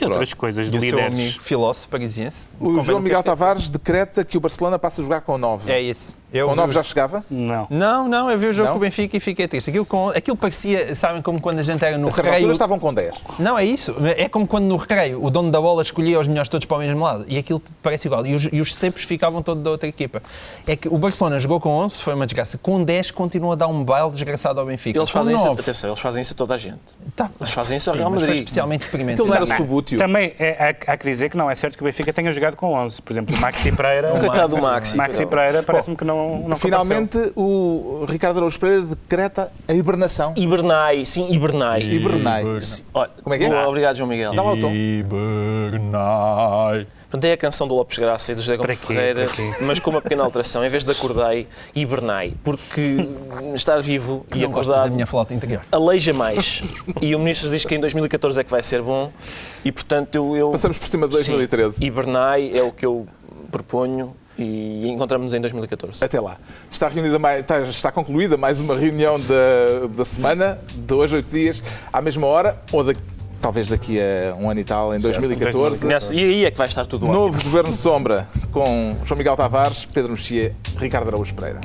e outras coisas de o seu líderes. amigo filósofo parisiense. O Convém João Miguel. Tavares decreta que o Barcelona passa a jogar com 9. É isso. Eu com vi 9 os- já chegava? Não. Não, não, eu vi o jogo Não? com o Benfica e fiquei triste. Aquilo, com, aquilo parecia, sabem, como quando a gente era no A altura recreio. estavam com 10. Não, é isso. É como quando no recreio o dono da bola escolhia os melhores todos para o mesmo lado. E aquilo parece igual. E os, e os cepos ficavam todos da outra equipa. É que o Barcelona jogou com 11, foi uma desgraça. Com 10 continua a dar um baile desgraçado ao Benfica. Eles Com fazem isso, 9, atenção, eles fazem isso a toda a gente. tá, Eles fazem isso ao sim, Real mas foi Madrid. especialmente deprimente. Aquilo não era Não, subútil. Também é, há, há que dizer que não é certo que o Benfica tenha jogado com 11. Por exemplo, o Maxi Pereira. O coitado do Maxi. Maxi Pereira parece-me que não, não, não Finalmente, o Ricardo Araújo Pereira decreta a hibernação. Hibernai, sim, hibernai. Hibernai. Olha, Como é que é? boa, Obrigado, João Miguel. Dá lá o tom. Hibernai. Portanto, é a canção do Lopes Graça e do José Gomes? Ferreira, mas com uma pequena alteração. Em vez de acordei, hibernai. Porque estar vivo e Não gostas da minha flauta interior. aleija mais. E o Ministro diz que em 2014 é que vai ser bom e, portanto, eu... eu Passamos por cima de 2013. Sim, hibernai é o que eu proponho e encontramos-nos em 2014. Até lá. Está, reunida mais, está, está concluída mais uma reunião da, da semana, de hoje, oito dias, à mesma hora, ou da- talvez daqui a um ano e tal, em 2014. Nessa- e aí é que vai estar tudo ótimo. Novo Governo Sombra com João Miguel Tavares, Pedro Mexia, Ricardo Araújo Pereira.